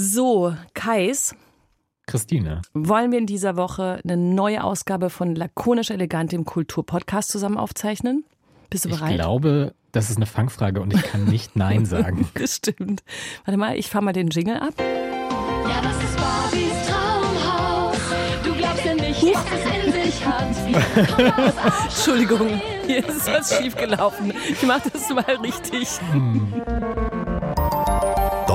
So, Kais, Christine. wollen wir in dieser Woche eine neue Ausgabe von Lakonisch Elegant, dem Kulturpodcast, zusammen aufzeichnen? Bist du Ich bereit? glaube, das ist eine Fangfrage und ich kann nicht Nein sagen. Das stimmt. Warte mal, ich fahr mal den Jingle ab. Ja, das ist Barbies Traumhaus. Du glaubst ja nicht, was es in sich hat. Entschuldigung, hier ist was schiefgelaufen. Ich mach das mal richtig.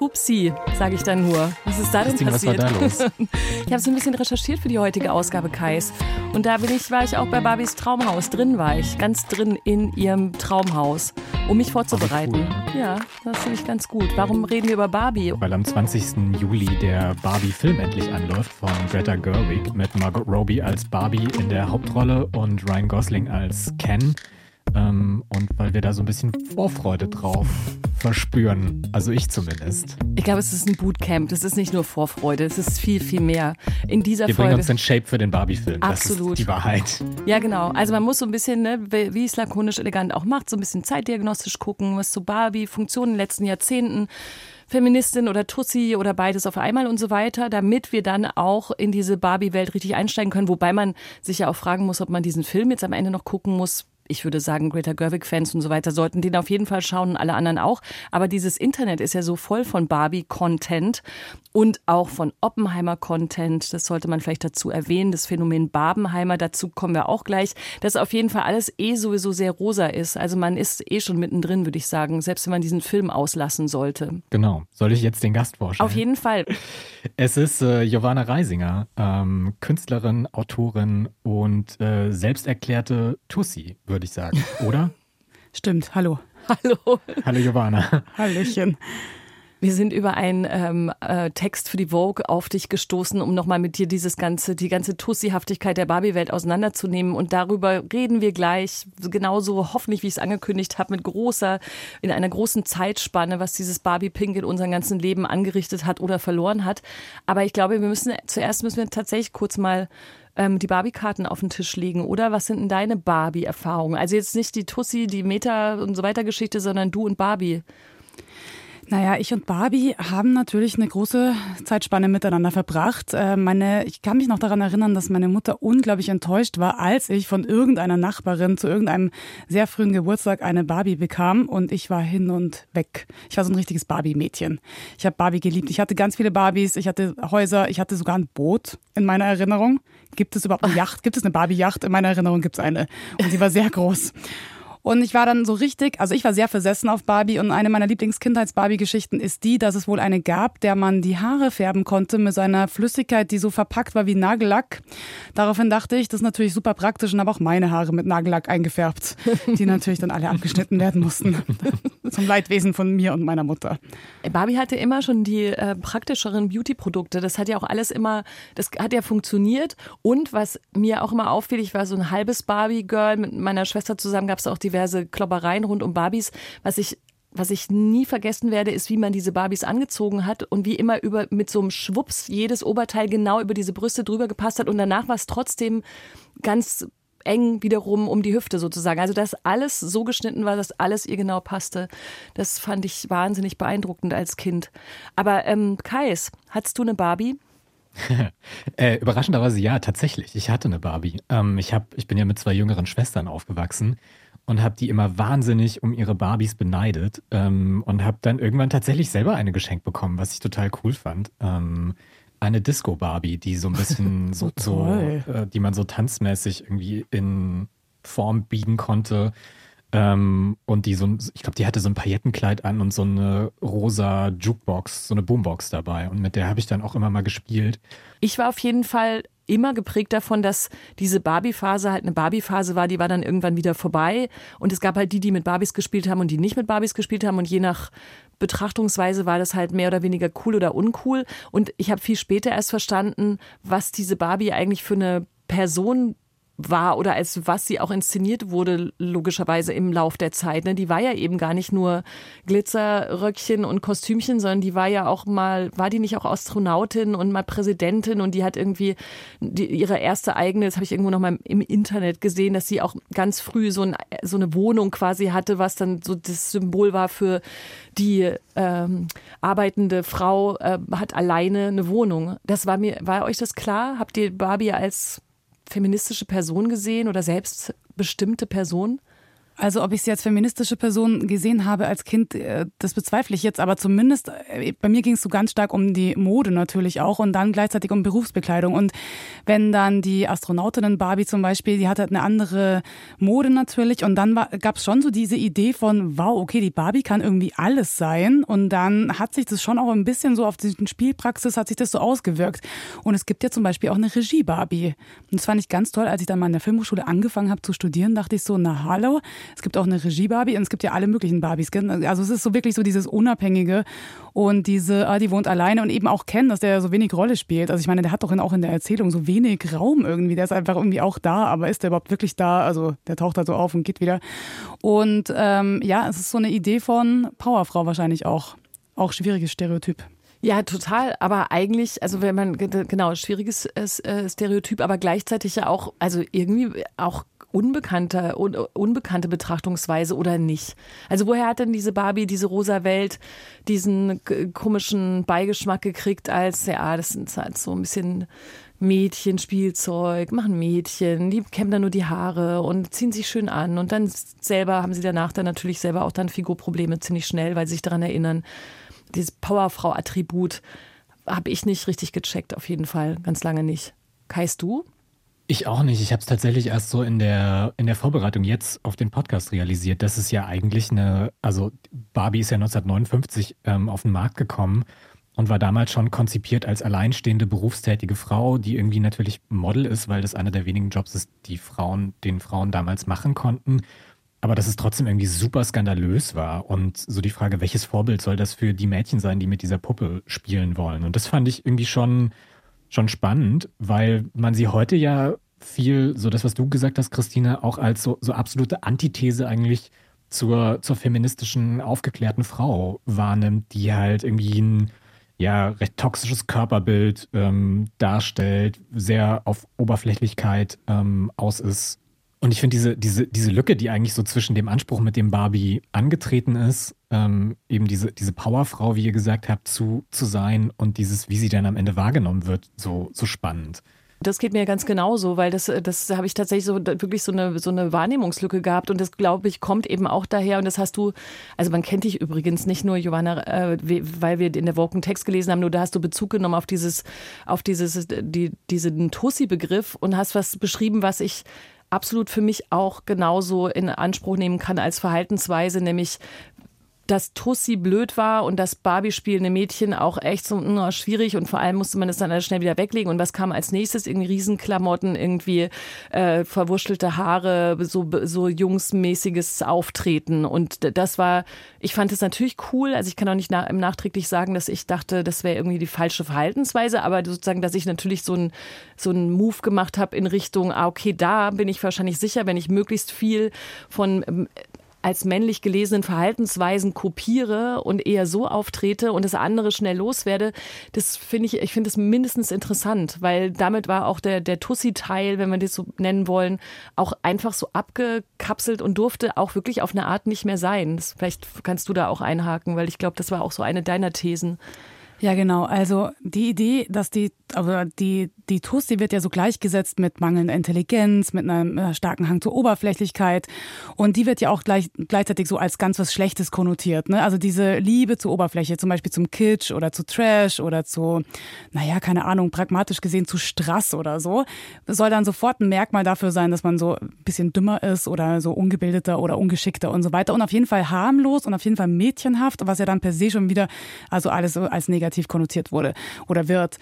Hupsi, sage ich dann nur. Was ist da denn passiert? da los? Ich habe so ein bisschen recherchiert für die heutige Ausgabe Kais. Und da bin ich, war ich auch bei Barbies Traumhaus. Drin war ich, ganz drin in ihrem Traumhaus, um mich vorzubereiten. Ja, das finde ich ganz gut. Warum reden wir über Barbie? Weil am 20. Juli der Barbie-Film endlich anläuft von Greta Gerwig mit Margot Robbie als Barbie in der Hauptrolle und Ryan Gosling als Ken. Ähm, und weil wir da so ein bisschen Vorfreude drauf verspüren. Also ich zumindest. Ich glaube, es ist ein Bootcamp. Das ist nicht nur Vorfreude, es ist viel, viel mehr. In dieser Wir bringen Folge. uns in Shape für den Barbie-Film. Das Absolut. ist die Wahrheit. Ja, genau. Also man muss so ein bisschen, ne, wie es lakonisch elegant auch macht, so ein bisschen zeitdiagnostisch gucken, was zu Barbie, Funktionen in den letzten Jahrzehnten, Feministin oder Tussi oder beides auf einmal und so weiter, damit wir dann auch in diese Barbie-Welt richtig einsteigen können. Wobei man sich ja auch fragen muss, ob man diesen Film jetzt am Ende noch gucken muss. Ich würde sagen, Greta Gerwig-Fans und so weiter sollten den auf jeden Fall schauen und alle anderen auch. Aber dieses Internet ist ja so voll von Barbie-Content und auch von Oppenheimer-Content. Das sollte man vielleicht dazu erwähnen. Das Phänomen Barbenheimer, dazu kommen wir auch gleich. Dass auf jeden Fall alles eh sowieso sehr rosa ist. Also man ist eh schon mittendrin, würde ich sagen, selbst wenn man diesen Film auslassen sollte. Genau. Soll ich jetzt den Gast vorstellen? Auf jeden Fall. Es ist äh, Giovanna Reisinger, ähm, Künstlerin, Autorin und äh, selbsterklärte Tussi, würde ich sagen, oder? Stimmt, hallo. Hallo. Hallo Giovanna. Hallöchen. Wir sind über einen ähm, äh, Text für die Vogue auf dich gestoßen, um nochmal mit dir dieses ganze, die ganze Tussihaftigkeit der Barbie-Welt auseinanderzunehmen. Und darüber reden wir gleich, genauso hoffentlich, wie ich es angekündigt habe, mit großer, in einer großen Zeitspanne, was dieses Barbie-Pink in unserem ganzen Leben angerichtet hat oder verloren hat. Aber ich glaube, wir müssen, zuerst müssen wir tatsächlich kurz mal ähm, die Barbie-Karten auf den Tisch legen, oder? Was sind denn deine Barbie-Erfahrungen? Also jetzt nicht die Tussi, die Meta und so weiter Geschichte, sondern du und Barbie. Naja, ich und Barbie haben natürlich eine große Zeitspanne miteinander verbracht. Äh, Meine, ich kann mich noch daran erinnern, dass meine Mutter unglaublich enttäuscht war, als ich von irgendeiner Nachbarin zu irgendeinem sehr frühen Geburtstag eine Barbie bekam und ich war hin und weg. Ich war so ein richtiges Barbie-Mädchen. Ich habe Barbie geliebt. Ich hatte ganz viele Barbies, ich hatte Häuser, ich hatte sogar ein Boot in meiner Erinnerung. Gibt es überhaupt eine Yacht? Gibt es eine Barbie-Yacht? In meiner Erinnerung gibt es eine. Und sie war sehr groß. Und ich war dann so richtig, also ich war sehr versessen auf Barbie und eine meiner Lieblings-Kindheits-Barbie-Geschichten ist die, dass es wohl eine gab, der man die Haare färben konnte mit einer Flüssigkeit, die so verpackt war wie Nagellack. Daraufhin dachte ich, das ist natürlich super praktisch und habe auch meine Haare mit Nagellack eingefärbt, die natürlich dann alle abgeschnitten werden mussten. Zum Leidwesen von mir und meiner Mutter. Barbie hatte immer schon die äh, praktischeren Beauty-Produkte. Das hat ja auch alles immer, das hat ja funktioniert. Und was mir auch immer auffiel, ich war so ein halbes Barbie-Girl. Mit meiner Schwester zusammen gab es auch diverse Kloppereien rund um Barbies. Was ich was ich nie vergessen werde, ist, wie man diese Barbies angezogen hat und wie immer über mit so einem Schwups jedes Oberteil genau über diese Brüste drüber gepasst hat und danach war es trotzdem ganz eng wiederum um die Hüfte sozusagen. Also dass alles so geschnitten war, dass alles ihr genau passte. Das fand ich wahnsinnig beeindruckend als Kind. Aber ähm, Kais, hattest du eine Barbie? Äh, überraschenderweise ja, tatsächlich. Ich hatte eine Barbie. Ähm, ich, hab, ich bin ja mit zwei jüngeren Schwestern aufgewachsen und habe die immer wahnsinnig um ihre Barbies beneidet ähm, und habe dann irgendwann tatsächlich selber eine geschenkt bekommen, was ich total cool fand. Ähm, eine Disco-Barbie, die so ein bisschen so, so toll. äh, die man so tanzmäßig irgendwie in Form biegen konnte. Ähm, und die so, ein- ich glaube, die hatte so ein Paillettenkleid an und so eine rosa Jukebox, so eine Boombox dabei. Und mit der habe ich dann auch immer mal gespielt. Ich war auf jeden Fall immer geprägt davon, dass diese Barbie-Phase halt eine Barbie-Phase war, die war dann irgendwann wieder vorbei. Und es gab halt die, die mit Barbies gespielt haben und die nicht mit Barbies gespielt haben. Und je nach Betrachtungsweise war das halt mehr oder weniger cool oder uncool. Und ich habe viel später erst verstanden, was diese Barbie eigentlich für eine Person war oder als was sie auch inszeniert wurde, logischerweise im Lauf der Zeit. Ne? Die war ja eben gar nicht nur Glitzerröckchen und Kostümchen, sondern die war ja auch mal, war die nicht auch Astronautin und mal Präsidentin und die hat irgendwie die, ihre erste eigene, das habe ich irgendwo noch mal im Internet gesehen, dass sie auch ganz früh so, ein, so eine Wohnung quasi hatte, was dann so das Symbol war für die ähm, arbeitende Frau äh, hat alleine eine Wohnung. Das war mir, war euch das klar? Habt ihr Barbie als feministische Person gesehen oder selbstbestimmte Person? Also ob ich sie als feministische Person gesehen habe als Kind, äh, das bezweifle ich jetzt, aber zumindest äh, bei mir ging es so ganz stark um die Mode natürlich auch und dann gleichzeitig um Berufsbekleidung. Und wenn dann die Astronautinnen Barbie zum Beispiel, die hatte eine andere Mode natürlich und dann gab es schon so diese Idee von, wow, okay, die Barbie kann irgendwie alles sein und dann hat sich das schon auch ein bisschen so auf die Spielpraxis, hat sich das so ausgewirkt. Und es gibt ja zum Beispiel auch eine Regie-Barbie. Und das fand ich ganz toll, als ich dann mal in der Filmhochschule angefangen habe zu studieren, dachte ich so, na hallo, es gibt auch eine Regie-Barbie und es gibt ja alle möglichen Barbies. Also es ist so wirklich so dieses Unabhängige und diese, ah, die wohnt alleine und eben auch Ken, dass der so wenig Rolle spielt. Also ich meine, der hat doch auch in der Erzählung so wenig Raum irgendwie. Der ist einfach irgendwie auch da, aber ist der überhaupt wirklich da? Also der taucht da so auf und geht wieder. Und ähm, ja, es ist so eine Idee von Powerfrau wahrscheinlich auch. Auch schwieriges Stereotyp. Ja, total. Aber eigentlich, also wenn man, genau, schwieriges äh, Stereotyp, aber gleichzeitig ja auch, also irgendwie auch unbekannte, un, unbekannte Betrachtungsweise oder nicht? Also woher hat denn diese Barbie, diese rosa Welt, diesen komischen Beigeschmack gekriegt, als, ja, das sind halt so ein bisschen Mädchenspielzeug, machen Mädchen, die kämmen dann nur die Haare und ziehen sich schön an und dann selber haben sie danach dann natürlich selber auch dann Figurprobleme ziemlich schnell, weil sie sich daran erinnern. Dieses Powerfrau-Attribut habe ich nicht richtig gecheckt, auf jeden Fall, ganz lange nicht. Kaist du? Ich auch nicht. Ich habe es tatsächlich erst so in der, in der Vorbereitung jetzt auf den Podcast realisiert, dass es ja eigentlich eine, also Barbie ist ja 1959 ähm, auf den Markt gekommen und war damals schon konzipiert als alleinstehende berufstätige Frau, die irgendwie natürlich Model ist, weil das einer der wenigen Jobs ist, die Frauen, den Frauen damals machen konnten. Aber dass es trotzdem irgendwie super skandalös war. Und so die Frage, welches Vorbild soll das für die Mädchen sein, die mit dieser Puppe spielen wollen? Und das fand ich irgendwie schon schon spannend, weil man sie heute ja viel, so das, was du gesagt hast, Christina, auch als so, so absolute Antithese eigentlich zur, zur feministischen, aufgeklärten Frau wahrnimmt, die halt irgendwie ein ja, recht toxisches Körperbild ähm, darstellt, sehr auf Oberflächlichkeit ähm, aus ist und ich finde diese, diese, diese Lücke, die eigentlich so zwischen dem Anspruch, mit dem Barbie angetreten ist, ähm, eben diese, diese Powerfrau, wie ihr gesagt habt, zu, zu sein und dieses, wie sie dann am Ende wahrgenommen wird, so, so spannend. Das geht mir ganz genauso, weil das, das habe ich tatsächlich so wirklich so eine, so eine Wahrnehmungslücke gehabt und das glaube ich kommt eben auch daher und das hast du, also man kennt dich übrigens nicht nur, Johanna, äh, weil wir in der Woken Text gelesen haben, nur da hast du Bezug genommen auf dieses, auf dieses, die, diesen Tussi-Begriff und hast was beschrieben, was ich absolut für mich auch genauso in Anspruch nehmen kann als Verhaltensweise, nämlich dass Tussi blöd war und das Barbie-spielende Mädchen auch echt so no, schwierig und vor allem musste man es dann alles schnell wieder weglegen. Und was kam als nächstes? Irgendwie Riesenklamotten, irgendwie äh, verwurstelte Haare, so, so jungsmäßiges Auftreten. Und das war, ich fand es natürlich cool. Also ich kann auch nicht im nachträglich sagen, dass ich dachte, das wäre irgendwie die falsche Verhaltensweise, aber sozusagen, dass ich natürlich so ein so einen Move gemacht habe in Richtung, ah, okay, da bin ich wahrscheinlich sicher, wenn ich möglichst viel von ähm, als männlich gelesenen Verhaltensweisen kopiere und eher so auftrete und das andere schnell loswerde, das finde ich, ich finde es mindestens interessant, weil damit war auch der, der Tussi-Teil, wenn wir das so nennen wollen, auch einfach so abgekapselt und durfte auch wirklich auf eine Art nicht mehr sein. Das, vielleicht kannst du da auch einhaken, weil ich glaube, das war auch so eine deiner Thesen. Ja, genau. Also die Idee, dass die, aber die, die TUS, die wird ja so gleichgesetzt mit mangelnder Intelligenz, mit einem äh, starken Hang zur Oberflächlichkeit. Und die wird ja auch gleich, gleichzeitig so als ganz was Schlechtes konnotiert. Ne? Also diese Liebe zur Oberfläche, zum Beispiel zum Kitsch oder zu Trash oder zu, naja, keine Ahnung, pragmatisch gesehen zu Strass oder so, soll dann sofort ein Merkmal dafür sein, dass man so ein bisschen dümmer ist oder so ungebildeter oder ungeschickter und so weiter. Und auf jeden Fall harmlos und auf jeden Fall mädchenhaft, was ja dann per se schon wieder, also alles so als negativ negativ konnotiert wurde oder wird.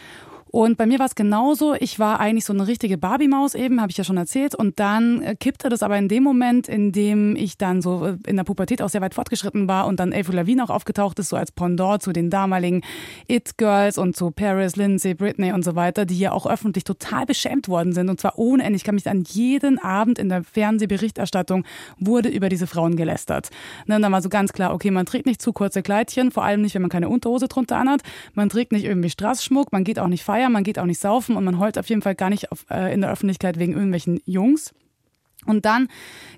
Und bei mir war es genauso. Ich war eigentlich so eine richtige Barbie-Maus eben, habe ich ja schon erzählt. Und dann äh, kippte das aber in dem Moment, in dem ich dann so äh, in der Pubertät auch sehr weit fortgeschritten war und dann Avril Lavigne auch aufgetaucht ist, so als Pendant zu den damaligen It-Girls und zu Paris, Lindsay, Britney und so weiter, die ja auch öffentlich total beschämt worden sind. Und zwar ohne Ende. Ich kann mich an jeden Abend in der Fernsehberichterstattung wurde über diese Frauen gelästert. Ne, und dann war so ganz klar, okay, man trägt nicht zu kurze Kleidchen, vor allem nicht, wenn man keine Unterhose drunter anhat. Man trägt nicht irgendwie Straßschmuck, man geht auch nicht feiern, man geht auch nicht saufen und man heult auf jeden Fall gar nicht auf, äh, in der Öffentlichkeit wegen irgendwelchen Jungs. Und dann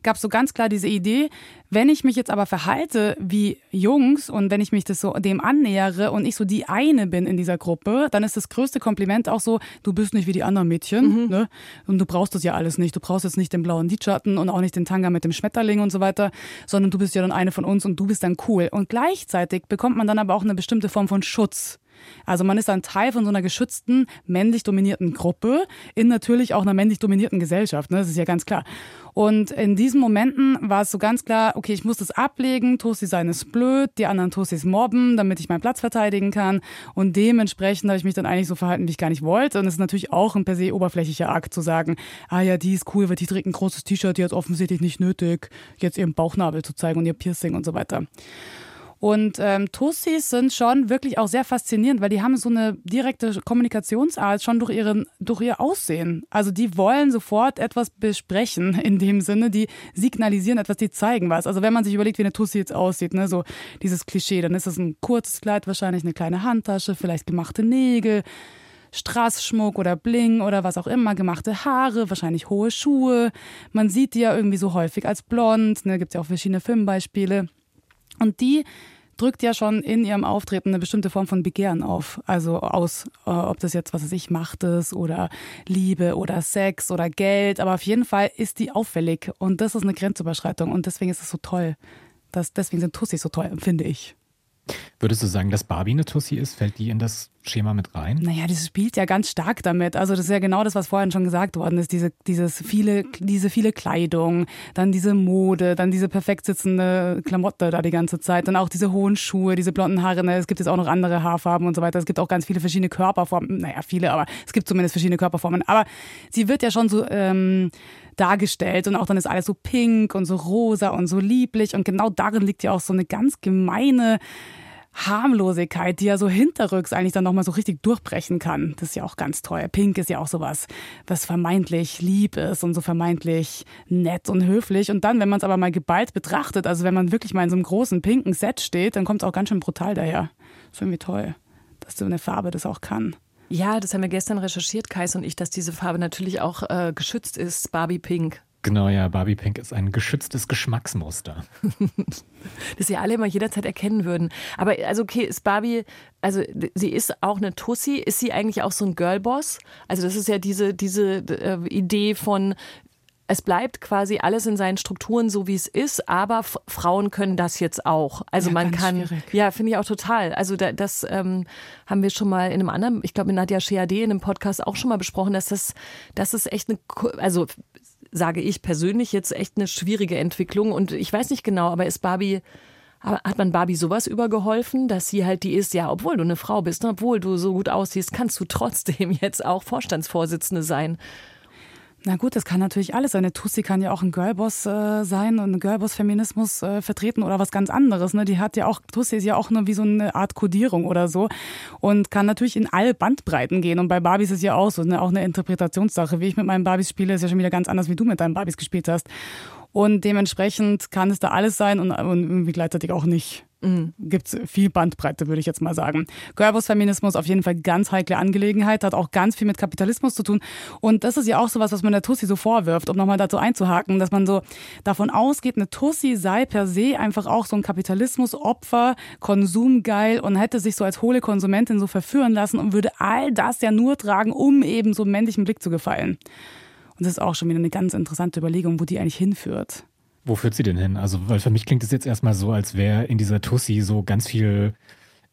gab es so ganz klar diese Idee, wenn ich mich jetzt aber verhalte wie Jungs und wenn ich mich das so dem annähere und ich so die eine bin in dieser Gruppe, dann ist das größte Kompliment auch so, du bist nicht wie die anderen Mädchen, mhm. ne? Und du brauchst das ja alles nicht. Du brauchst jetzt nicht den blauen Lidschatten und auch nicht den Tanga mit dem Schmetterling und so weiter, sondern du bist ja dann eine von uns und du bist dann cool. Und gleichzeitig bekommt man dann aber auch eine bestimmte Form von Schutz. Also man ist ein Teil von so einer geschützten, männlich dominierten Gruppe in natürlich auch einer männlich dominierten Gesellschaft. Ne? Das ist ja ganz klar. Und in diesen Momenten war es so ganz klar, okay, ich muss das ablegen, Tosi sein ist blöd, die anderen Tosis mobben, damit ich meinen Platz verteidigen kann. Und dementsprechend habe ich mich dann eigentlich so verhalten, wie ich gar nicht wollte. Und es ist natürlich auch ein per se oberflächlicher Akt zu sagen, ah ja, die ist cool, weil die trägt ein großes T-Shirt, die hat offensichtlich nicht nötig, jetzt ihren Bauchnabel zu zeigen und ihr Piercing und so weiter. Und ähm, Tussis sind schon wirklich auch sehr faszinierend, weil die haben so eine direkte Kommunikationsart schon durch, ihren, durch ihr Aussehen. Also die wollen sofort etwas besprechen in dem Sinne, die signalisieren etwas, die zeigen was. Also wenn man sich überlegt, wie eine Tussi jetzt aussieht, ne, so dieses Klischee, dann ist das ein kurzes Kleid, wahrscheinlich eine kleine Handtasche, vielleicht gemachte Nägel. Straßschmuck oder Bling oder was auch immer, gemachte Haare, wahrscheinlich hohe Schuhe. Man sieht die ja irgendwie so häufig als blond, ne, gibt ja auch verschiedene Filmbeispiele. Und die drückt ja schon in ihrem Auftreten eine bestimmte Form von Begehren auf. Also aus, äh, ob das jetzt, was weiß ich, Macht ist oder Liebe oder Sex oder Geld. Aber auf jeden Fall ist die auffällig. Und das ist eine Grenzüberschreitung. Und deswegen ist es so toll. Das, deswegen sind Tussis so toll, finde ich. Würdest du sagen, dass Barbie eine Tussi ist? Fällt die in das Schema mit rein? Naja, das spielt ja ganz stark damit. Also das ist ja genau das, was vorhin schon gesagt worden ist. Diese, dieses viele, diese viele Kleidung, dann diese Mode, dann diese perfekt sitzende Klamotte da die ganze Zeit, dann auch diese hohen Schuhe, diese blonden Haare. Ne? Es gibt jetzt auch noch andere Haarfarben und so weiter. Es gibt auch ganz viele verschiedene Körperformen. Naja, viele, aber es gibt zumindest verschiedene Körperformen. Aber sie wird ja schon so... Ähm, dargestellt und auch dann ist alles so pink und so rosa und so lieblich und genau darin liegt ja auch so eine ganz gemeine Harmlosigkeit, die ja so hinterrücks eigentlich dann nochmal so richtig durchbrechen kann. Das ist ja auch ganz toll. Pink ist ja auch sowas, was vermeintlich lieb ist und so vermeintlich nett und höflich. Und dann, wenn man es aber mal geballt betrachtet, also wenn man wirklich mal in so einem großen pinken Set steht, dann kommt es auch ganz schön brutal daher. Das ist irgendwie toll, dass so eine Farbe das auch kann. Ja, das haben wir gestern recherchiert, Kais und ich, dass diese Farbe natürlich auch äh, geschützt ist, Barbie Pink. Genau, ja, Barbie Pink ist ein geschütztes Geschmacksmuster. das sie alle immer jederzeit erkennen würden. Aber also okay, ist Barbie, also sie ist auch eine Tussi, ist sie eigentlich auch so ein Girlboss? Also das ist ja diese, diese äh, Idee von, es bleibt quasi alles in seinen Strukturen so, wie es ist, aber Frauen können das jetzt auch. Also ja, man kann, schwierig. ja, finde ich auch total. Also da, das ähm, haben wir schon mal in einem anderen, ich glaube mit Nadja Sheade in einem Podcast auch schon mal besprochen, dass das, das ist echt eine, also sage ich persönlich jetzt echt eine schwierige Entwicklung. Und ich weiß nicht genau, aber ist Barbie, hat man Barbie sowas übergeholfen, dass sie halt die ist, ja, obwohl du eine Frau bist, obwohl du so gut aussiehst, kannst du trotzdem jetzt auch Vorstandsvorsitzende sein. Na gut, das kann natürlich alles sein. Eine Tussi kann ja auch ein Girlboss äh, sein und einen Girlboss-Feminismus äh, vertreten oder was ganz anderes. Ne? Die hat ja auch, Tussi ist ja auch nur wie so eine Art Kodierung oder so und kann natürlich in alle Bandbreiten gehen. Und bei Barbies ist ja auch so, ne? auch eine Interpretationssache. Wie ich mit meinen Barbies spiele, ist ja schon wieder ganz anders, wie du mit deinen Barbies gespielt hast. Und dementsprechend kann es da alles sein und, und irgendwie gleichzeitig auch nicht. Mhm. Gibt es viel Bandbreite, würde ich jetzt mal sagen. Goebbels-Feminismus auf jeden Fall ganz heikle Angelegenheit, hat auch ganz viel mit Kapitalismus zu tun. Und das ist ja auch sowas, was man der Tussi so vorwirft, um nochmal dazu einzuhaken, dass man so davon ausgeht, eine Tussi sei per se einfach auch so ein Kapitalismusopfer, konsumgeil und hätte sich so als hohle Konsumentin so verführen lassen und würde all das ja nur tragen, um eben so männlichen Blick zu gefallen. Und das ist auch schon wieder eine ganz interessante Überlegung, wo die eigentlich hinführt. Wo führt sie denn hin? Also, weil für mich klingt es jetzt erstmal so, als wäre in dieser Tussi so ganz viel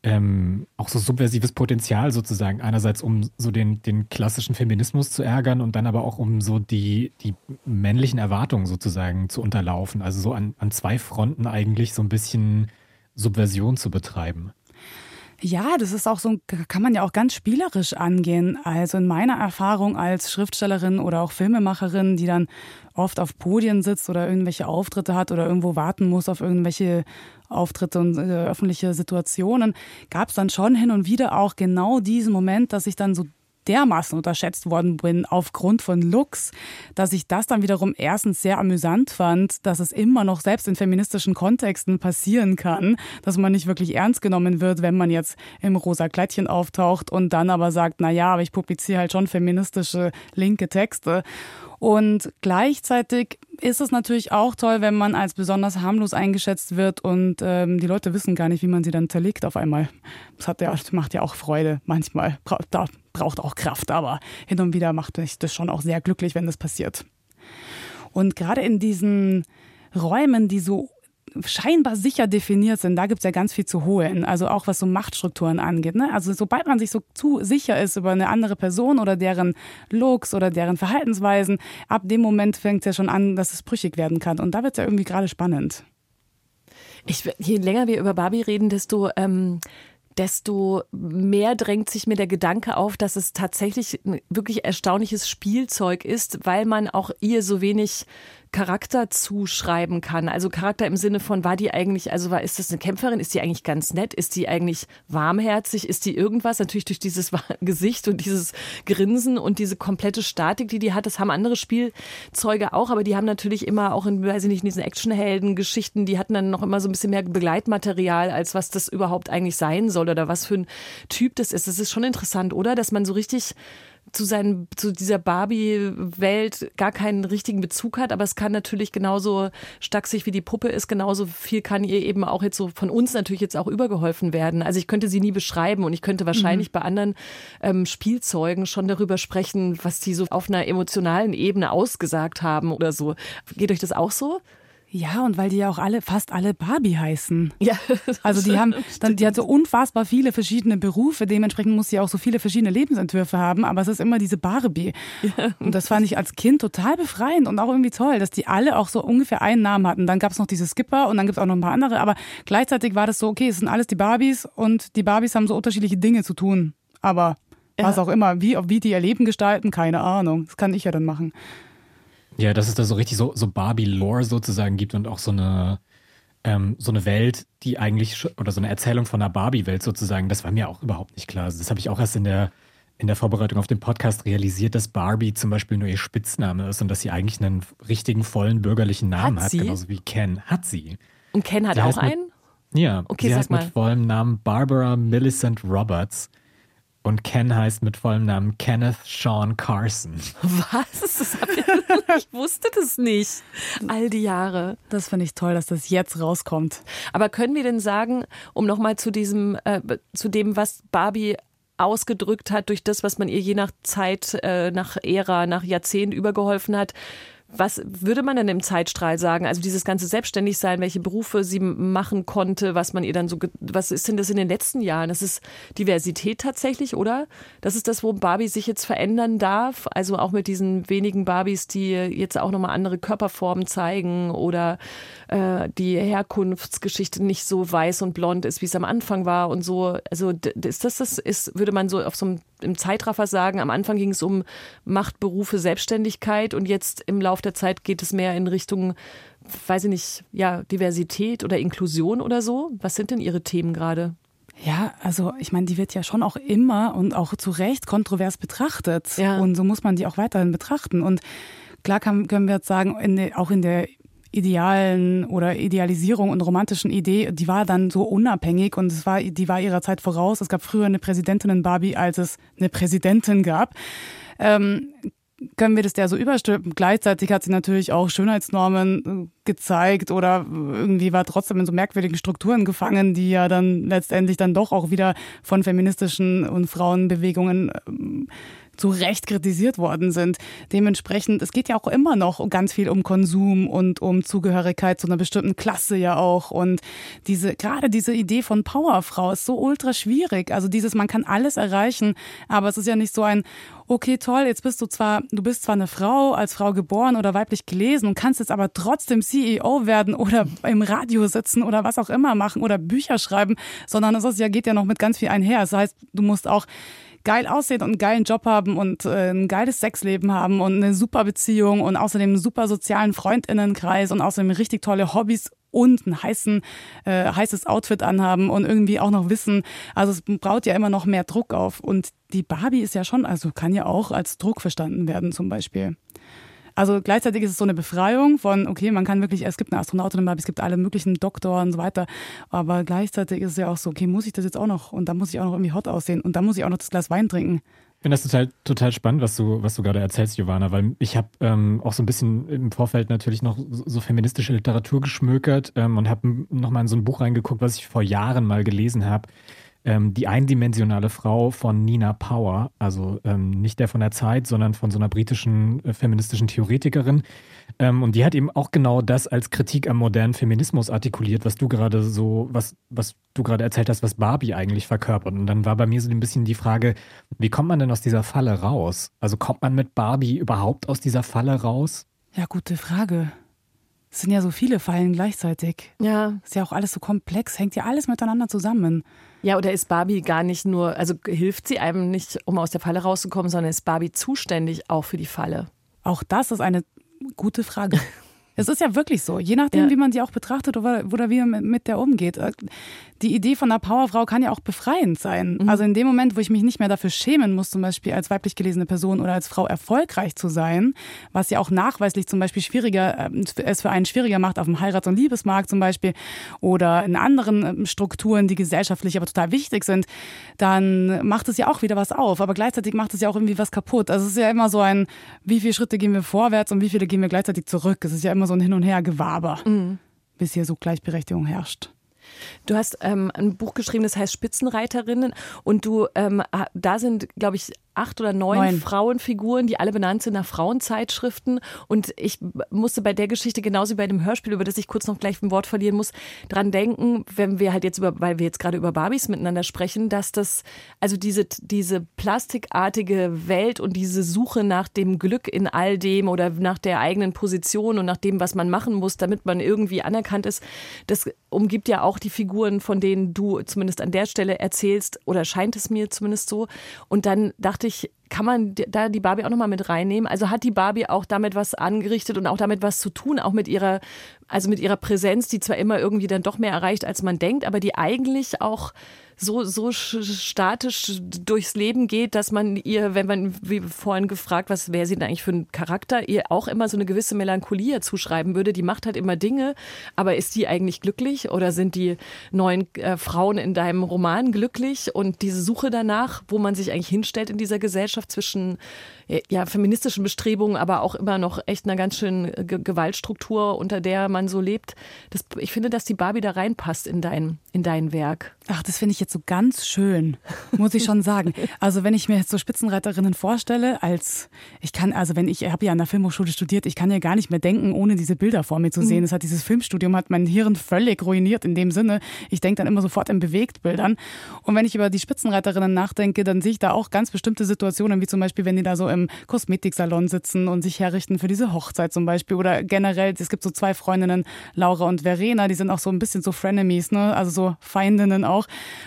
ähm, auch so subversives Potenzial sozusagen. Einerseits, um so den, den klassischen Feminismus zu ärgern und dann aber auch, um so die, die männlichen Erwartungen sozusagen zu unterlaufen. Also so an, an zwei Fronten eigentlich so ein bisschen Subversion zu betreiben. Ja, das ist auch so, kann man ja auch ganz spielerisch angehen. Also in meiner Erfahrung als Schriftstellerin oder auch Filmemacherin, die dann oft auf Podien sitzt oder irgendwelche Auftritte hat oder irgendwo warten muss auf irgendwelche Auftritte und äh, öffentliche Situationen, gab es dann schon hin und wieder auch genau diesen Moment, dass ich dann so dermaßen unterschätzt worden bin aufgrund von Looks, dass ich das dann wiederum erstens sehr amüsant fand, dass es immer noch selbst in feministischen Kontexten passieren kann, dass man nicht wirklich ernst genommen wird, wenn man jetzt im rosa Kleidchen auftaucht und dann aber sagt, na ja, aber ich publiziere halt schon feministische linke Texte. Und gleichzeitig ist es natürlich auch toll, wenn man als besonders harmlos eingeschätzt wird und ähm, die Leute wissen gar nicht, wie man sie dann zerlegt auf einmal. Das hat ja, macht ja auch Freude manchmal. Da braucht auch Kraft, aber hin und wieder macht mich das schon auch sehr glücklich, wenn das passiert. Und gerade in diesen Räumen, die so scheinbar sicher definiert sind, da gibt es ja ganz viel zu holen. Also auch was so Machtstrukturen angeht. Ne? Also sobald man sich so zu sicher ist über eine andere Person oder deren Looks oder deren Verhaltensweisen, ab dem Moment fängt es ja schon an, dass es brüchig werden kann. Und da wird es ja irgendwie gerade spannend. Ich, je länger wir über Barbie reden, desto ähm, desto mehr drängt sich mir der Gedanke auf, dass es tatsächlich ein wirklich erstaunliches Spielzeug ist, weil man auch ihr so wenig Charakter zuschreiben kann. Also Charakter im Sinne von, war die eigentlich, also war, ist das eine Kämpferin? Ist die eigentlich ganz nett? Ist die eigentlich warmherzig? Ist die irgendwas? Natürlich durch dieses Gesicht und dieses Grinsen und diese komplette Statik, die die hat, das haben andere Spielzeuge auch, aber die haben natürlich immer auch in, weiß ich nicht, in diesen Actionhelden-Geschichten, die hatten dann noch immer so ein bisschen mehr Begleitmaterial, als was das überhaupt eigentlich sein soll oder was für ein Typ das ist. Das ist schon interessant, oder? Dass man so richtig zu, seinen, zu dieser Barbie-Welt gar keinen richtigen Bezug hat, aber es kann natürlich genauso stacksig wie die Puppe ist, genauso viel kann ihr eben auch jetzt so von uns natürlich jetzt auch übergeholfen werden. Also ich könnte sie nie beschreiben und ich könnte wahrscheinlich mhm. bei anderen ähm, Spielzeugen schon darüber sprechen, was die so auf einer emotionalen Ebene ausgesagt haben oder so. Geht euch das auch so? Ja, und weil die ja auch alle, fast alle Barbie heißen. Ja. Also die haben, dann, die hat so unfassbar viele verschiedene Berufe, dementsprechend muss sie auch so viele verschiedene Lebensentwürfe haben, aber es ist immer diese Barbie. Ja. Und das fand ich als Kind total befreiend und auch irgendwie toll, dass die alle auch so ungefähr einen Namen hatten. Dann gab es noch diese Skipper und dann gibt es auch noch ein paar andere, aber gleichzeitig war das so, okay, es sind alles die Barbies und die Barbies haben so unterschiedliche Dinge zu tun. Aber ja. was auch immer, wie, wie die ihr Leben gestalten, keine Ahnung. Das kann ich ja dann machen. Ja, dass es da so richtig so, so Barbie-Lore sozusagen gibt und auch so eine, ähm, so eine Welt, die eigentlich, oder so eine Erzählung von einer Barbie-Welt sozusagen, das war mir auch überhaupt nicht klar. Also das habe ich auch erst in der, in der Vorbereitung auf den Podcast realisiert, dass Barbie zum Beispiel nur ihr Spitzname ist und dass sie eigentlich einen richtigen, vollen bürgerlichen Namen hat, hat genauso wie Ken. Hat sie. Und Ken hat sie auch einen? Mit, ja, okay, sie heißt mal. mit vollem Namen Barbara Millicent Roberts. Und Ken heißt mit vollem Namen Kenneth Sean Carson. Was? ich wusste das nicht. All die Jahre. Das finde ich toll, dass das jetzt rauskommt. Aber können wir denn sagen, um nochmal zu diesem, äh, zu dem, was Barbie ausgedrückt hat, durch das, was man ihr je nach Zeit, äh, nach Ära, nach Jahrzehnt übergeholfen hat, was würde man denn im Zeitstrahl sagen? Also dieses ganze Selbstständigsein, welche Berufe sie machen konnte, was man ihr dann so, was ist denn das in den letzten Jahren? Das ist Diversität tatsächlich, oder? Das ist das, wo Barbie sich jetzt verändern darf. Also auch mit diesen wenigen Barbies, die jetzt auch nochmal andere Körperformen zeigen oder äh, die Herkunftsgeschichte nicht so weiß und blond ist, wie es am Anfang war und so. Also ist das das, ist, würde man so auf so einem im Zeitraffer sagen, am Anfang ging es um Machtberufe, Selbstständigkeit und jetzt im Laufe der Zeit geht es mehr in Richtung, weiß ich nicht, ja, Diversität oder Inklusion oder so. Was sind denn Ihre Themen gerade? Ja, also ich meine, die wird ja schon auch immer und auch zu Recht kontrovers betrachtet. Ja. Und so muss man die auch weiterhin betrachten. Und klar kann, können wir jetzt sagen, in der, auch in der idealen oder Idealisierung und romantischen Idee, die war dann so unabhängig und es war, die war ihrer Zeit voraus. Es gab früher eine Präsidentinnen Barbie, als es eine Präsidentin gab. Ähm, können wir das der so überstülpen. Gleichzeitig hat sie natürlich auch Schönheitsnormen äh, gezeigt oder irgendwie war trotzdem in so merkwürdigen Strukturen gefangen, die ja dann letztendlich dann doch auch wieder von feministischen und Frauenbewegungen ähm, zu Recht kritisiert worden sind. Dementsprechend, es geht ja auch immer noch ganz viel um Konsum und um Zugehörigkeit zu einer bestimmten Klasse ja auch. Und diese, gerade diese Idee von Powerfrau ist so ultra schwierig. Also dieses, man kann alles erreichen, aber es ist ja nicht so ein, okay, toll, jetzt bist du zwar, du bist zwar eine Frau, als Frau geboren oder weiblich gelesen und kannst jetzt aber trotzdem CEO werden oder im Radio sitzen oder was auch immer machen oder Bücher schreiben, sondern es ist ja, geht ja noch mit ganz viel einher. Das heißt, du musst auch geil aussehen und einen geilen Job haben und äh, ein geiles Sexleben haben und eine super Beziehung und außerdem einen super sozialen Freundinnenkreis und außerdem richtig tolle Hobbys und ein heißen, äh, heißes Outfit anhaben und irgendwie auch noch wissen, also es baut ja immer noch mehr Druck auf. Und die Barbie ist ja schon, also kann ja auch als Druck verstanden werden zum Beispiel. Also gleichzeitig ist es so eine Befreiung von, okay, man kann wirklich, es gibt eine Astronautin es gibt alle möglichen Doktoren und so weiter, aber gleichzeitig ist es ja auch so, okay, muss ich das jetzt auch noch? Und da muss ich auch noch irgendwie hot aussehen. Und da muss ich auch noch das Glas Wein trinken. Ich finde das total, total spannend, was du, was du gerade erzählst, Giovanna, weil ich habe ähm, auch so ein bisschen im Vorfeld natürlich noch so, so feministische Literatur geschmökert ähm, und habe nochmal in so ein Buch reingeguckt, was ich vor Jahren mal gelesen habe ähm, die eindimensionale Frau von Nina Power, also ähm, nicht der von der Zeit, sondern von so einer britischen äh, feministischen Theoretikerin. Ähm, und die hat eben auch genau das als Kritik am modernen Feminismus artikuliert, was du gerade so, was, was du gerade erzählt hast, was Barbie eigentlich verkörpert. Und dann war bei mir so ein bisschen die Frage, wie kommt man denn aus dieser Falle raus? Also kommt man mit Barbie überhaupt aus dieser Falle raus? Ja, gute Frage. Es sind ja so viele Fallen gleichzeitig. Ja. Ist ja auch alles so komplex, hängt ja alles miteinander zusammen. Ja, oder ist Barbie gar nicht nur, also hilft sie einem nicht, um aus der Falle rauszukommen, sondern ist Barbie zuständig auch für die Falle? Auch das ist eine gute Frage. Es ist ja wirklich so, je nachdem, Ja. wie man die auch betrachtet oder, oder wie man mit der umgeht. Die Idee von einer Powerfrau kann ja auch befreiend sein. Also in dem Moment, wo ich mich nicht mehr dafür schämen muss, zum Beispiel als weiblich gelesene Person oder als Frau erfolgreich zu sein, was ja auch nachweislich zum Beispiel schwieriger, äh, es für einen schwieriger macht auf dem Heirats- und Liebesmarkt zum Beispiel oder in anderen ähm, Strukturen, die gesellschaftlich aber total wichtig sind, dann macht es ja auch wieder was auf. Aber gleichzeitig macht es ja auch irgendwie was kaputt. Also es ist ja immer so ein, wie viele Schritte gehen wir vorwärts und wie viele gehen wir gleichzeitig zurück. Es ist ja immer so ein Hin und Her Gewaber, bis hier so Gleichberechtigung herrscht. Du hast ähm, ein Buch geschrieben, das heißt Spitzenreiterinnen und du, ähm, da sind, glaube ich, acht oder neun, Neun. Frauenfiguren, die alle benannt sind nach Frauenzeitschriften. Und ich musste bei der Geschichte genauso wie bei dem Hörspiel, über das ich kurz noch gleich ein Wort verlieren muss, dran denken, wenn wir halt jetzt über, weil wir jetzt gerade über Barbies miteinander sprechen, dass das, also diese, diese plastikartige Welt und diese Suche nach dem Glück in all dem oder nach der eigenen Position und nach dem, was man machen muss, damit man irgendwie anerkannt ist, das umgibt ja auch die Figuren, von denen du zumindest an der Stelle erzählst, oder scheint es mir zumindest so. Und dann dachte ich, kann man da die Barbie auch nochmal mit reinnehmen? Also hat die Barbie auch damit was angerichtet und auch damit was zu tun, auch mit ihrer, also mit ihrer Präsenz, die zwar immer irgendwie dann doch mehr erreicht, als man denkt, aber die eigentlich auch so, so sch- statisch durchs Leben geht, dass man ihr, wenn man, wie vorhin gefragt, was wäre sie denn eigentlich für ein Charakter, ihr auch immer so eine gewisse Melancholie zuschreiben würde. Die macht halt immer Dinge, aber ist die eigentlich glücklich oder sind die neuen äh, Frauen in deinem Roman glücklich? Und diese Suche danach, wo man sich eigentlich hinstellt in dieser Gesellschaft zwischen äh, ja, feministischen Bestrebungen, aber auch immer noch echt einer ganz schönen äh, Ge Gewaltstruktur, unter der man so lebt. Das, ich finde, dass die Barbie da reinpasst in dein, in dein Werk. Ach, das finde ich jetzt so ganz schön, muss ich schon sagen. Also wenn ich mir jetzt so Spitzenreiterinnen vorstelle, als ich kann, also wenn ich, ich habe ja an der Filmhochschule studiert, ich kann ja gar nicht mehr denken, ohne diese Bilder vor mir zu sehen. Das hat dieses Filmstudium hat mein Hirn völlig ruiniert in dem Sinne. Ich denke dann immer sofort in Bewegtbildern. Und wenn ich über die Spitzenreiterinnen nachdenke, dann sehe ich da auch ganz bestimmte Situationen, wie zum Beispiel, wenn die da so im Kosmetiksalon sitzen und sich herrichten für diese Hochzeit zum Beispiel. Oder generell, es gibt so zwei Freundinnen, Laura und Verena, die sind auch so ein bisschen so Frenemies, ne? also so Feindinnen auch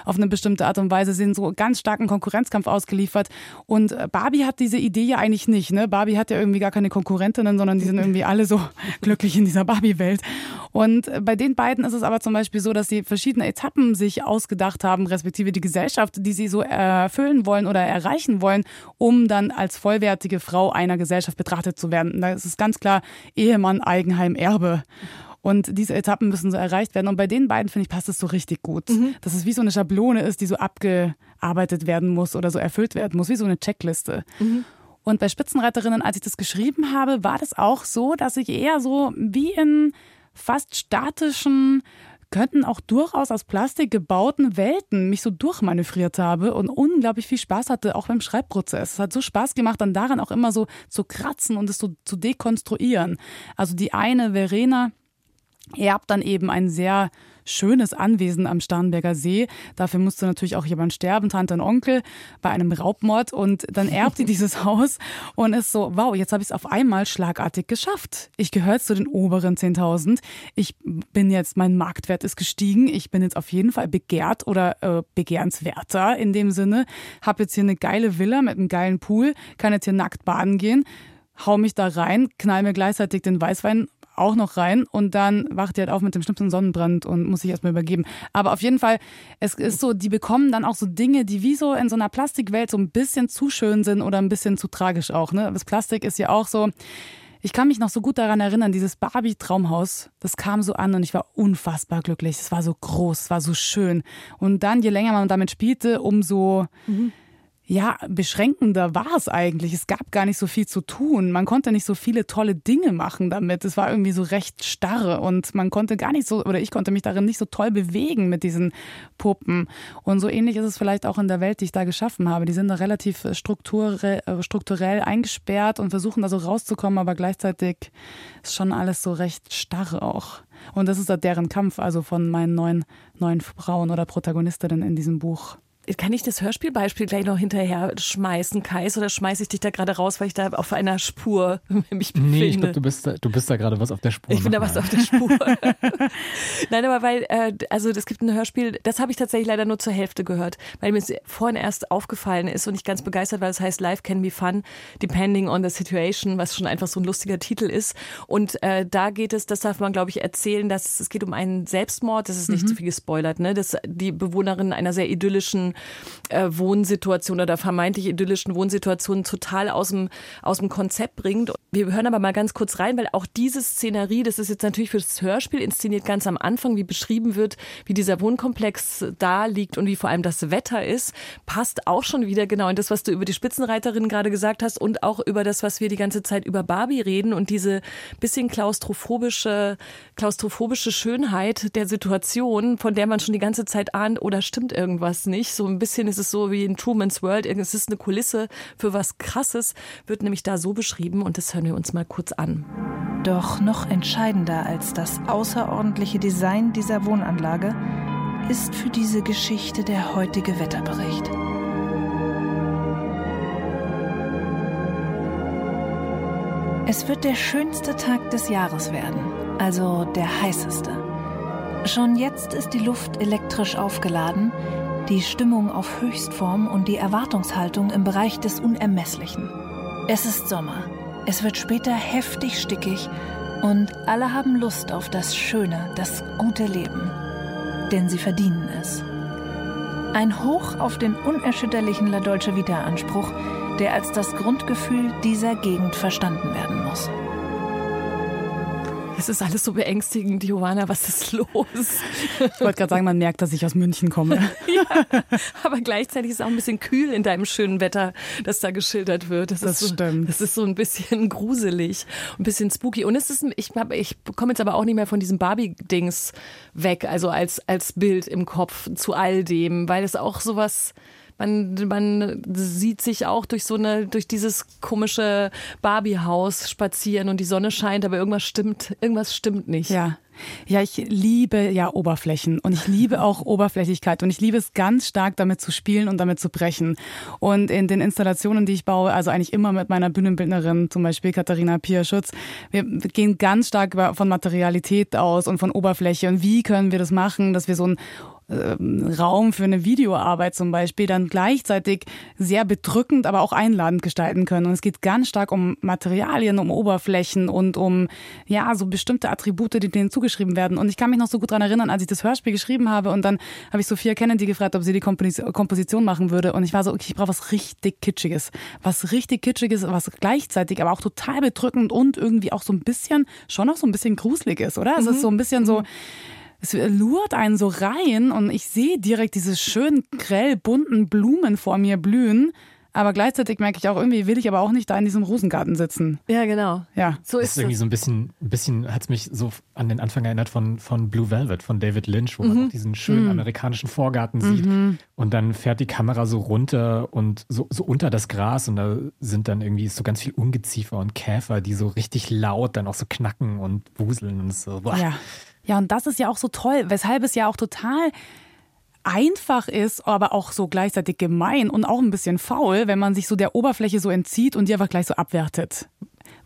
auf eine bestimmte Art und Weise, sind so ganz starken Konkurrenzkampf ausgeliefert. Und äh, Barbie hat diese Idee ja eigentlich nicht. Ne? Barbie hat ja irgendwie gar keine Konkurrentinnen, sondern die sind irgendwie alle so glücklich in dieser Barbie-Welt. Und äh, bei den beiden ist es aber zum Beispiel so, dass sie verschiedene Etappen sich ausgedacht haben, respektive die Gesellschaft, die sie so erfüllen wollen oder erreichen wollen, um dann als vollwertige Frau einer Gesellschaft betrachtet zu werden. Da ist es ganz klar Ehemann, Eigenheim, Erbe. Und diese Etappen müssen so erreicht werden. Und bei den beiden, finde ich, passt es so richtig gut. Dass es wie so eine Schablone ist, die so abgearbeitet werden muss oder so erfüllt werden muss, wie so eine Checkliste. Und bei Spitzenreiterinnen, als ich das geschrieben habe, war das auch so, dass ich eher so wie in fast statischen könnten auch durchaus aus Plastik gebauten Welten mich so durchmanövriert habe und unglaublich viel Spaß hatte, auch beim Schreibprozess. Es hat so Spaß gemacht, dann daran auch immer so zu kratzen und es so zu dekonstruieren. Also die eine Verena erbt dann eben ein sehr schönes Anwesen am Starnberger See. Dafür musste natürlich auch jemand sterben, Tante und Onkel, bei einem Raubmord. Und dann erbt sie dieses Haus und ist so, wow, jetzt habe ich es auf einmal schlagartig geschafft. Ich gehöre zu den oberen 10.000. Ich bin jetzt, mein Marktwert ist gestiegen. Ich bin jetzt auf jeden Fall begehrt oder äh, begehrenswerter in dem Sinne. Habe jetzt hier eine geile Villa mit einem geilen Pool, kann jetzt hier nackt baden gehen hau mich da rein, knall mir gleichzeitig den Weißwein auch noch rein und dann wacht die halt auf mit dem schlimmsten Sonnenbrand und muss sich erstmal übergeben. Aber auf jeden Fall, es ist so, die bekommen dann auch so Dinge, die wie so in so einer Plastikwelt so ein bisschen zu schön sind oder ein bisschen zu tragisch auch. Ne? Das Plastik ist ja auch so. Ich kann mich noch so gut daran erinnern, dieses Barbie-Traumhaus, das kam so an und ich war unfassbar glücklich. Es war so groß, es war so schön. Und dann, je länger man damit spielte, umso mhm ja, beschränkender war es eigentlich. Es gab gar nicht so viel zu tun. Man konnte nicht so viele tolle Dinge machen damit. Es war irgendwie so recht starre und man konnte gar nicht so, oder ich konnte mich darin nicht so toll bewegen mit diesen Puppen. Und so ähnlich ist es vielleicht auch in der Welt, die ich da geschaffen habe. Die sind da relativ strukturell, strukturell eingesperrt und versuchen da so rauszukommen, aber gleichzeitig ist schon alles so recht starr auch. Und das ist deren Kampf, also von meinen neuen, neuen Frauen oder Protagonistinnen in diesem Buch. Kann ich das Hörspielbeispiel gleich noch hinterher schmeißen, Kais, oder schmeiße ich dich da gerade raus, weil ich da auf einer Spur mich befinde? Nee, ich glaube, du bist, da, du bist da gerade was auf der Spur. Ich bin da was auf der Spur. Nein, aber weil, äh, also es gibt ein Hörspiel, das habe ich tatsächlich leider nur zur Hälfte gehört, weil mir es vorhin erst aufgefallen ist und ich ganz begeistert war. Es heißt Life can be fun, depending on the situation, was schon einfach so ein lustiger Titel ist. Und äh, da geht es, das darf man, glaube ich, erzählen, dass es geht um einen Selbstmord, das ist nicht mhm. zu viel gespoilert, ne? dass die Bewohnerin einer sehr idyllischen äh, Wohnsituation oder vermeintlich idyllischen Wohnsituation total aus dem, aus dem Konzept bringt. Wir hören aber mal ganz kurz rein, weil auch diese Szenerie, das ist jetzt natürlich für das Hörspiel inszeniert ganz am Anfang, wie beschrieben wird, wie dieser Wohnkomplex da liegt und wie vor allem das Wetter ist, passt auch schon wieder genau in das, was du über die Spitzenreiterin gerade gesagt hast und auch über das, was wir die ganze Zeit über Barbie reden und diese bisschen klaustrophobische, klaustrophobische Schönheit der Situation, von der man schon die ganze Zeit ahnt, oder stimmt irgendwas nicht, so ein bisschen ist es so wie in Truman's World. Es ist eine Kulisse für was Krasses, wird nämlich da so beschrieben und das hören wir uns mal kurz an. Doch noch entscheidender als das außerordentliche Design dieser Wohnanlage ist für diese Geschichte der heutige Wetterbericht. Es wird der schönste Tag des Jahres werden, also der heißeste. Schon jetzt ist die Luft elektrisch aufgeladen, die Stimmung auf Höchstform und die Erwartungshaltung im Bereich des Unermesslichen. Es ist Sommer, es wird später heftig stickig und alle haben Lust auf das schöne, das gute Leben. Denn sie verdienen es. Ein Hoch auf den unerschütterlichen La Dolce Vita-Anspruch, der als das Grundgefühl dieser Gegend verstanden werden muss. Es ist alles so beängstigend, Johanna, was ist los? Ich wollte gerade sagen, man merkt, dass ich aus München komme. ja, aber gleichzeitig ist es auch ein bisschen kühl in deinem schönen Wetter, das da geschildert wird. Das, das so, stimmt. Das ist so ein bisschen gruselig, ein bisschen spooky. Und es ist, ich, ich komme jetzt aber auch nicht mehr von diesem Barbie-Dings weg, also als, als Bild im Kopf zu all dem, weil es auch sowas man, man sieht sich auch durch so eine, durch dieses komische Barbie-Haus spazieren und die Sonne scheint, aber irgendwas stimmt, irgendwas stimmt nicht. Ja. Ja, ich liebe ja Oberflächen und ich liebe auch Oberflächlichkeit und ich liebe es ganz stark damit zu spielen und damit zu brechen. Und in den Installationen, die ich baue, also eigentlich immer mit meiner Bühnenbildnerin, zum Beispiel Katharina Pierschutz, wir gehen ganz stark von Materialität aus und von Oberfläche und wie können wir das machen, dass wir so ein ähm, Raum für eine Videoarbeit zum Beispiel dann gleichzeitig sehr bedrückend, aber auch einladend gestalten können. Und es geht ganz stark um Materialien, um Oberflächen und um ja so bestimmte Attribute, die denen zugeschrieben werden. Und ich kann mich noch so gut dran erinnern, als ich das Hörspiel geschrieben habe und dann habe ich Sophia Kennedy gefragt, ob sie die Komposition machen würde. Und ich war so, okay, ich brauche was richtig Kitschiges. Was richtig Kitschiges, was gleichzeitig aber auch total bedrückend und irgendwie auch so ein bisschen, schon auch so ein bisschen gruselig ist, oder? Mhm. Es ist so ein bisschen so, mhm es lurt einen so rein und ich sehe direkt diese schönen, grell bunten Blumen vor mir blühen. Aber gleichzeitig merke ich auch, irgendwie will ich aber auch nicht da in diesem Rosengarten sitzen. Ja, genau. Ja. So Das ist ist irgendwie es. so ein bisschen, ein bisschen hat es mich so an den Anfang erinnert von, von Blue Velvet, von David Lynch, wo man auch diesen schönen amerikanischen Vorgarten sieht. Und dann fährt die Kamera so runter und so, so unter das Gras und da sind dann irgendwie so ganz viel Ungeziefer und Käfer, die so richtig laut dann auch so knacken und wuseln und so. Boah. Ja. Ja, und das ist ja auch so toll, weshalb es ja auch total einfach ist, aber auch so gleichzeitig gemein und auch ein bisschen faul, wenn man sich so der Oberfläche so entzieht und die einfach gleich so abwertet.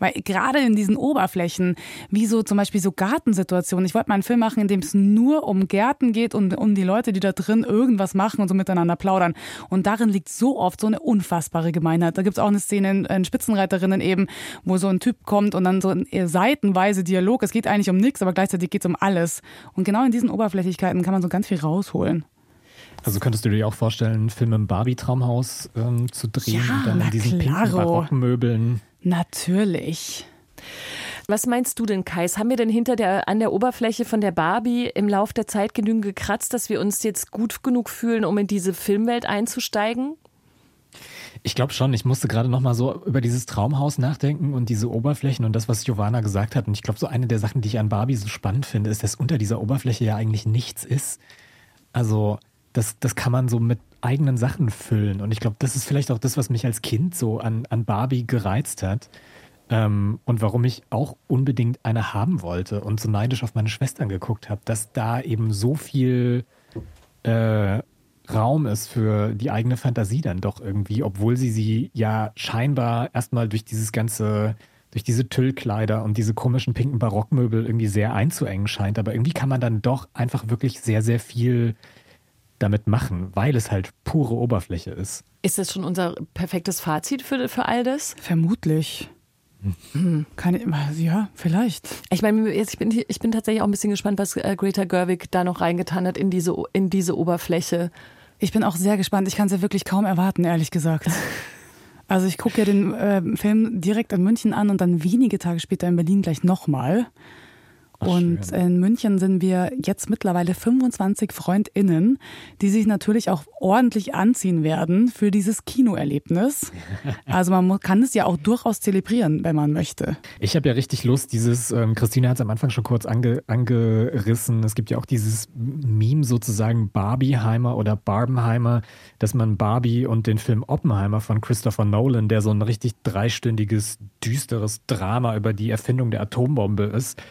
Weil gerade in diesen Oberflächen, wie so zum Beispiel so Gartensituationen, ich wollte mal einen Film machen, in dem es nur um Gärten geht und um die Leute, die da drin irgendwas machen und so miteinander plaudern. Und darin liegt so oft so eine unfassbare Gemeinheit. Da gibt es auch eine Szene in, in Spitzenreiterinnen eben, wo so ein Typ kommt und dann so ein eher seitenweise Dialog. Es geht eigentlich um nichts, aber gleichzeitig geht es um alles. Und genau in diesen Oberflächlichkeiten kann man so ganz viel rausholen. Also könntest du dir auch vorstellen, einen Film im Barbie-Traumhaus ähm, zu drehen Ja, und dann in diesen pinken klaro. Barockmöbeln? Natürlich. Was meinst du denn, Kais? Haben wir denn hinter der, an der Oberfläche von der Barbie im Lauf der Zeit genügend gekratzt, dass wir uns jetzt gut genug fühlen, um in diese Filmwelt einzusteigen? Ich glaube schon. Ich musste gerade noch mal so über dieses Traumhaus nachdenken und diese Oberflächen und das, was Giovanna gesagt hat. Und ich glaube, so eine der Sachen, die ich an Barbie so spannend finde, ist, dass unter dieser Oberfläche ja eigentlich nichts ist. Also das, das kann man so mit eigenen Sachen füllen. Und ich glaube, das ist vielleicht auch das, was mich als Kind so an, an Barbie gereizt hat. Ähm, und warum ich auch unbedingt eine haben wollte und so neidisch auf meine Schwestern geguckt habe, dass da eben so viel äh, Raum ist für die eigene Fantasie dann doch irgendwie, obwohl sie sie ja scheinbar erstmal durch dieses ganze, durch diese Tüllkleider und diese komischen pinken Barockmöbel irgendwie sehr einzuengen scheint. Aber irgendwie kann man dann doch einfach wirklich sehr, sehr viel damit machen, weil es halt pure Oberfläche ist. Ist das schon unser perfektes Fazit für, für all das? Vermutlich. Keine, ja, vielleicht. Ich meine, jetzt- ich bin, ich bin tatsächlich auch ein bisschen gespannt, was äh, Greta Gerwig da noch reingetan hat in diese, in diese Oberfläche. Ich bin auch sehr gespannt. Ich kann es ja wirklich kaum erwarten, ehrlich gesagt. Also ich gucke ja den äh, Film direkt in München an und dann wenige Tage später in Berlin gleich nochmal. Und schön. in München sind wir jetzt mittlerweile 25 FreundInnen, die sich natürlich auch ordentlich anziehen werden für dieses Kinoerlebnis. Also man kann es ja auch durchaus zelebrieren, wenn man möchte. Ich habe ja richtig Lust, dieses, ähm, Christine hat es am Anfang schon kurz ange, angerissen, es gibt ja auch dieses Meme sozusagen Barbieheimer oder Barbenheimer, dass man Barbie und den Film Oppenheimer von Christopher Nolan, der so ein richtig dreistündiges, düsteres Drama über die Erfindung der Atombombe ist,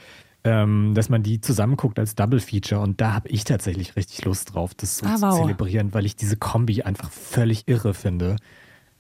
ähm, dass man die zusammenguckt als Double Feature und da habe ich tatsächlich richtig Lust drauf, das so Ah, zu wow. zelebrieren, weil ich diese Kombi einfach völlig irre finde.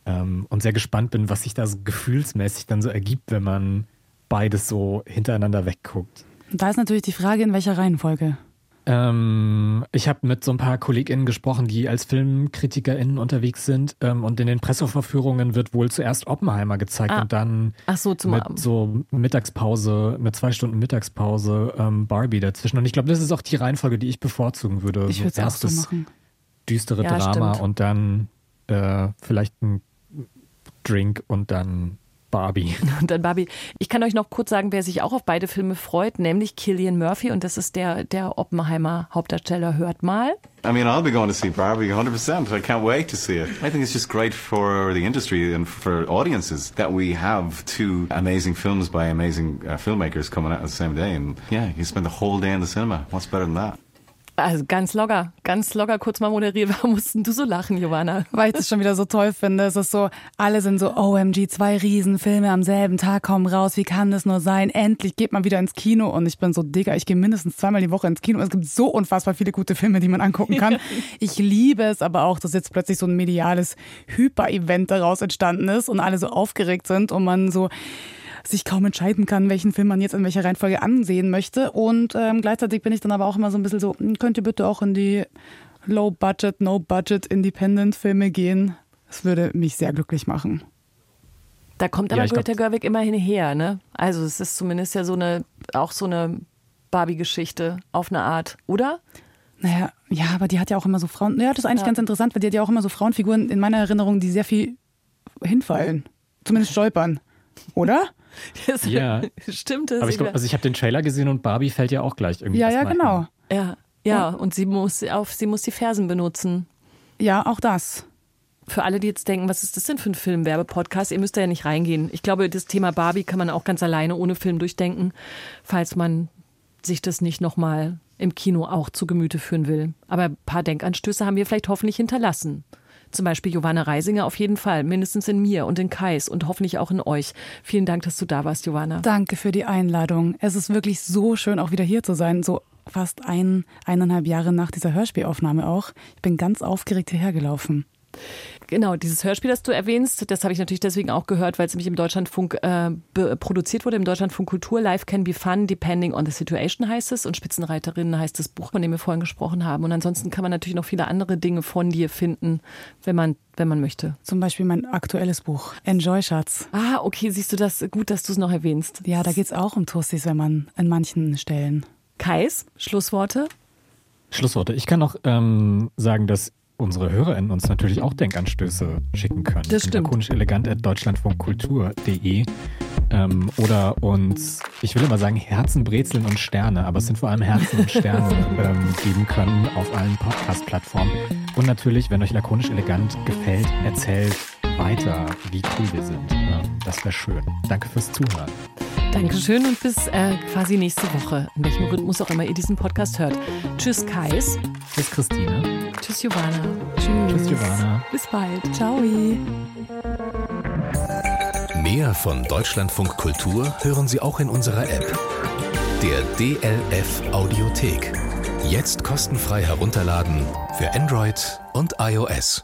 Ähm, und sehr gespannt bin, was sich da so gefühlsmäßig dann so ergibt, wenn man beides so hintereinander wegguckt. Da ist natürlich die Frage, in welcher Reihenfolge. Ähm, ich habe mit so ein paar KollegInnen gesprochen, die als FilmkritikerInnen unterwegs sind. Ähm, und in den Presseverführungen wird wohl zuerst Oppenheimer gezeigt Ah. und dann Ach so, zum mit Abend. so Mittagspause, mit zwei Stunden Mittagspause ähm, Barbie dazwischen. Und ich glaube, das ist auch die Reihenfolge, die ich bevorzugen würde. Ich würde es auch so erstes machen. düstere Ja, Drama stimmt. und dann äh, vielleicht ein Drink und dann Barbie. Und dann Barbie. Ich kann euch noch kurz sagen, wer sich auch auf beide Filme freut, nämlich Killian Murphy und das ist der, der Oppenheimer Hauptdarsteller. Hört mal. I mean, I'll be going to see Barbie 100%. I can't wait to see it. I think it's just great for the industry and for audiences that we have two amazing films by amazing uh, filmmakers coming out on the same day. And yeah, you spend the whole day in the cinema. What's better than that? Also ganz locker, ganz locker kurz mal moderiert. Warum mussten du so lachen, Giovanna? Weil ich das schon wieder so toll finde. Es ist so, alle sind so, OMG, zwei Riesenfilme am selben Tag kommen raus. Wie kann das nur sein? Endlich geht man wieder ins Kino. Und ich bin so, Digga, ich gehe mindestens zweimal die Woche ins Kino. Es gibt so unfassbar viele gute Filme, die man angucken kann. Ich liebe es aber auch, dass jetzt plötzlich so ein mediales Hyper-Event daraus entstanden ist und alle so aufgeregt sind und man so sich kaum entscheiden kann, welchen Film man jetzt in welcher Reihenfolge ansehen möchte. Und ähm, gleichzeitig bin ich dann aber auch immer so ein bisschen so, hm, könnt ihr bitte auch in die Low-Budget, No-Budget Independent-Filme gehen? Das würde mich sehr glücklich machen. Da kommt Ja, aber glaub- Greta Gerwig immerhin her, ne? Also es ist zumindest ja so eine, auch so eine Barbie-Geschichte auf eine Art, oder? Naja, ja, aber die hat ja auch immer so Frauen. Ja, das ist eigentlich ganz interessant, weil die hat ja auch immer so Frauenfiguren in meiner Erinnerung, die sehr viel hinfallen. Zumindest stolpern. Oder? Das Ja. Stimmt das? Aber ich glaube, also ich habe den Trailer gesehen und Barbie fällt ja auch gleich irgendwie. Ja, ja, genau. hin. ja, ja, und sie muss auf, sie muss die Fersen benutzen. Ja, auch das. für alle, die jetzt denken, was ist das denn für ein Filmwerbe-Podcast? Ihr müsst da ja nicht reingehen. Ich glaube, das Thema Barbie kann man auch ganz alleine ohne Film durchdenken, falls man sich das nicht nochmal im Kino auch zu Gemüte führen will. Aber ein paar Denkanstöße haben wir vielleicht hoffentlich hinterlassen. Zum Beispiel Johanna Reisinger auf jeden Fall, mindestens in mir und in Kais und hoffentlich auch in euch. Vielen Dank, dass du da warst, Johanna. Danke für die Einladung. Es ist wirklich so schön, auch wieder hier zu sein. So fast ein, eineinhalb Jahre nach dieser Hörspielaufnahme auch. Ich bin ganz aufgeregt hierher gelaufen. Genau, dieses Hörspiel, das du erwähnst, das habe ich natürlich deswegen auch gehört, weil es nämlich im Deutschlandfunk äh, produziert wurde, im Deutschlandfunk Kultur. Life can be fun, depending on the situation heißt es. Und Spitzenreiterinnen heißt das Buch, von dem wir vorhin gesprochen haben. Und ansonsten kann man natürlich noch viele andere Dinge von dir finden, wenn man, wenn man möchte. Zum Beispiel mein aktuelles Buch, Enjoy Schatz. Ah, okay, siehst du das? Gut, dass du es noch erwähnst. Ja, da geht es auch um Toasties, wenn man an manchen Stellen. Kais, Schlussworte? Schlussworte. Ich kann noch ähm, sagen, dass unsere HörerInnen uns natürlich auch Denkanstöße schicken können. Das stimmt. Lakonisch-elegant at deutschlandfunkkultur.de ähm, oder uns, ich will immer sagen Herzen, Brezeln und Sterne, aber es sind vor allem Herzen und Sterne ähm, geben können auf allen Podcast-Plattformen. Und natürlich, wenn euch lakonisch-elegant gefällt, erzählt weiter, wie cool wir sind. Ähm, das wäre schön. Danke fürs Zuhören. Dankeschön und bis äh, quasi nächste Woche, in welchem Rhythmus auch immer ihr diesen Podcast hört. Tschüss, Kais. Tschüss, Christine. Tschüss, Giovanna. Tschüss, Giovanna. Bis bald. Ciao. Mehr von Deutschlandfunk Kultur hören Sie auch in unserer App. Der DLF Audiothek. Jetzt kostenfrei herunterladen für Android und iOS.